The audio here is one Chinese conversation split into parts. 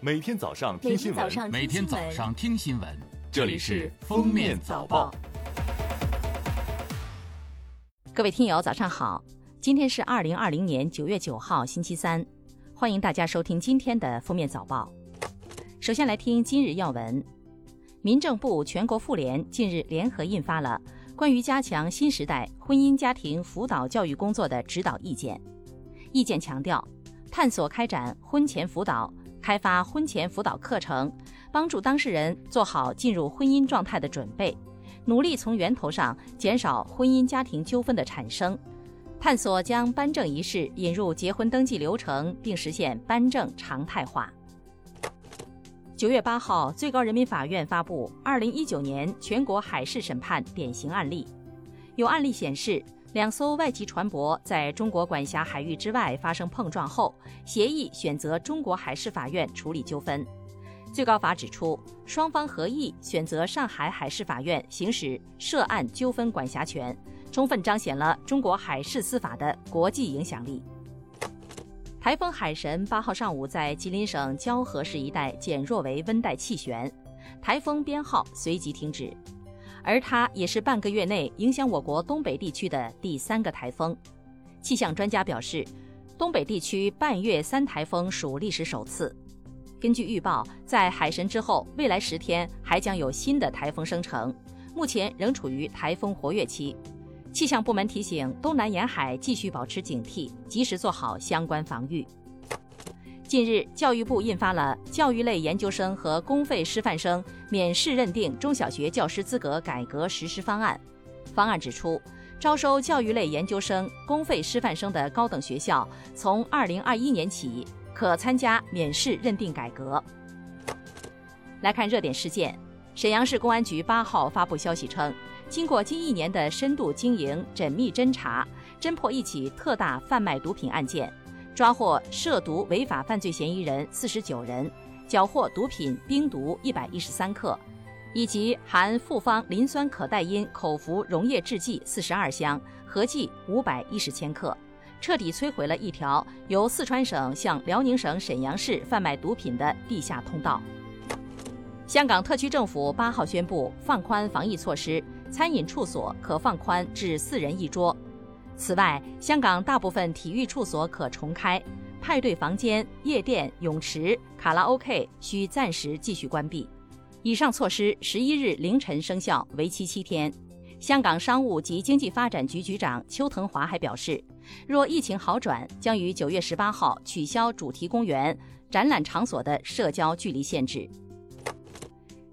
每天早上听新闻，每天早上听新闻，这里是《封面早报》。各位听友，早上好！今天是二零二零年九月九号，星期三，欢迎大家收听今天的《封面早报》。首先来听今日要闻：民政部、全国妇联近日联合印发了关于加强新时代婚姻家庭辅导教育工作的指导意见。意见强调，探索开展婚前辅导，开发婚前辅导课程，帮助当事人做好进入婚姻状态的准备，努力从源头上减少婚姻家庭纠纷的产生，探索将颁证仪式引入结婚登记流程，并实现颁证常态化。九月八号，最高人民法院发布二零一九年全国海事审判典型案例，有案例显示。两艘外籍船舶在中国管辖海域之外发生碰撞后，协议选择中国海事法院处理纠纷。最高法指出，双方合意选择上海海事法院行使涉案纠纷管辖权，充分彰显了中国海事司法的国际影响力。台风海神八号上午在吉林省蛟河市一带减弱为温带气旋，台风编号随即停止。而它也是半个月内影响我国东北地区的第三个台风。气象专家表示，东北地区半月三台风属历史首次。根据预报，在海神之后，未来十天还将有新的台风生成，目前仍处于台风活跃期。气象部门提醒，东南沿海继续保持警惕，及时做好相关防御。近日，教育部印发了《教育类研究生和公费师范生免试认定中小学教师资格改革实施方案》。方案指出，招收教育类研究生、公费师范生的高等学校，从二零二一年起可参加免试认定改革。来看热点事件，沈阳市公安局八号发布消息称，经过近一年的深度经营、缜密侦查，侦破一起特大贩卖毒品案件。抓获涉毒违法犯罪嫌疑人四十九人，缴获毒品冰毒一百一十三克，以及含复方磷酸可待因口服溶液制剂四十二箱，合计五百一十千克，彻底摧毁了一条由四川省向辽宁省沈阳市贩卖毒品的地下通道。香港特区政府八号宣布放宽防疫措施，餐饮处所可放宽至四人一桌。此外，香港大部分体育处所可重开，派对房间、夜店、泳池、卡拉 OK 需暂时继续关闭。以上措施十一日凌晨生效，为期七天。香港商务及经济发展局局长邱腾华还表示，若疫情好转，将于九月十八号取消主题公园、展览场所的社交距离限制。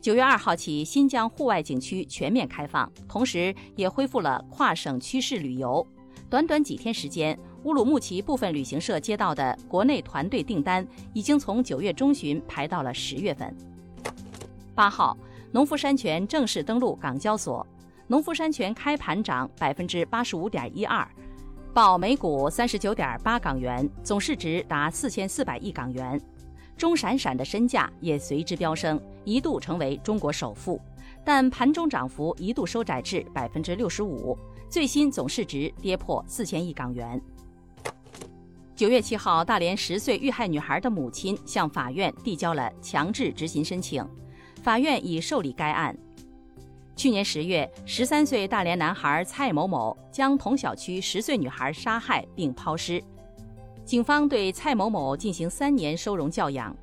九月二号起，新疆户外景区全面开放，同时也恢复了跨省区市旅游。短短几天时间，乌鲁木齐部分旅行社接到的国内团队订单已经从九月中旬排到了十月份。八号，农夫山泉正式登陆港交所，农夫山泉开盘涨百分之八十五点一二，报每股三十九点八港元，总市值达四千四百亿港元。钟闪闪的身价也随之飙升，一度成为中国首富，但盘中涨幅一度收窄至百分之六十五。最新总市值跌破四千亿港元。九月七号，大连十岁遇害女孩的母亲向法院递交了强制执行申请，法院已受理该案。去年十月，十三岁大连男孩蔡某某将同小区十岁女孩杀害并抛尸，警方对蔡某某进行三年收容教养。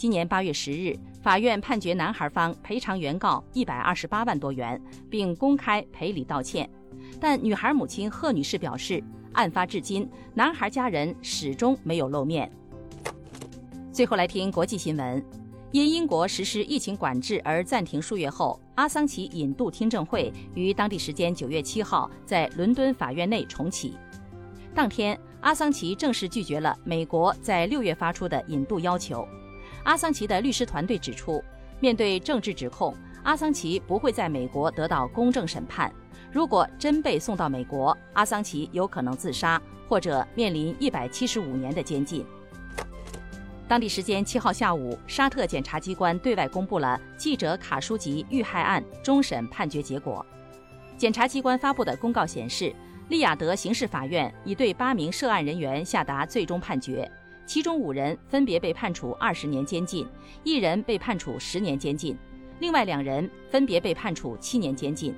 今年八月十日，法院判决男孩方赔偿原告一百二十八万多元，并公开赔礼道歉。但女孩母亲贺女士表示，案发至今，男孩家人始终没有露面。最后来听国际新闻：因英国实施疫情管制而暂停数月后，阿桑奇引渡听证会于当地时间九月七号在伦敦法院内重启。当天，阿桑奇正式拒绝了美国在六月发出的引渡要求。阿桑奇的律师团队指出，面对政治指控，阿桑奇不会在美国得到公正审判。如果真被送到美国，阿桑奇有可能自杀，或者面临一百七十五年的监禁。当地时间七号下午，沙特检察机关对外公布了记者卡舒吉遇害案终审判决结果。检察机关发布的公告显示，利雅得刑事法院已对八名涉案人员下达最终判决，其中五人分别被判处二十年监禁，一人被判处十年监禁，另外两人分别被判处七年监禁。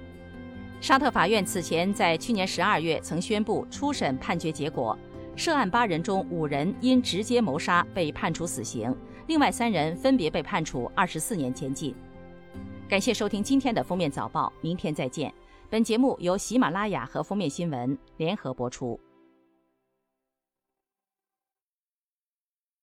沙特法院此前在去年十二月曾宣布初审判决结果，涉案八人中五人因直接谋杀被判处死刑，另外三人分别被判处二十四年监禁。感谢收听今天的封面早报，明天再见。本节目由喜马拉雅和封面新闻联合播出。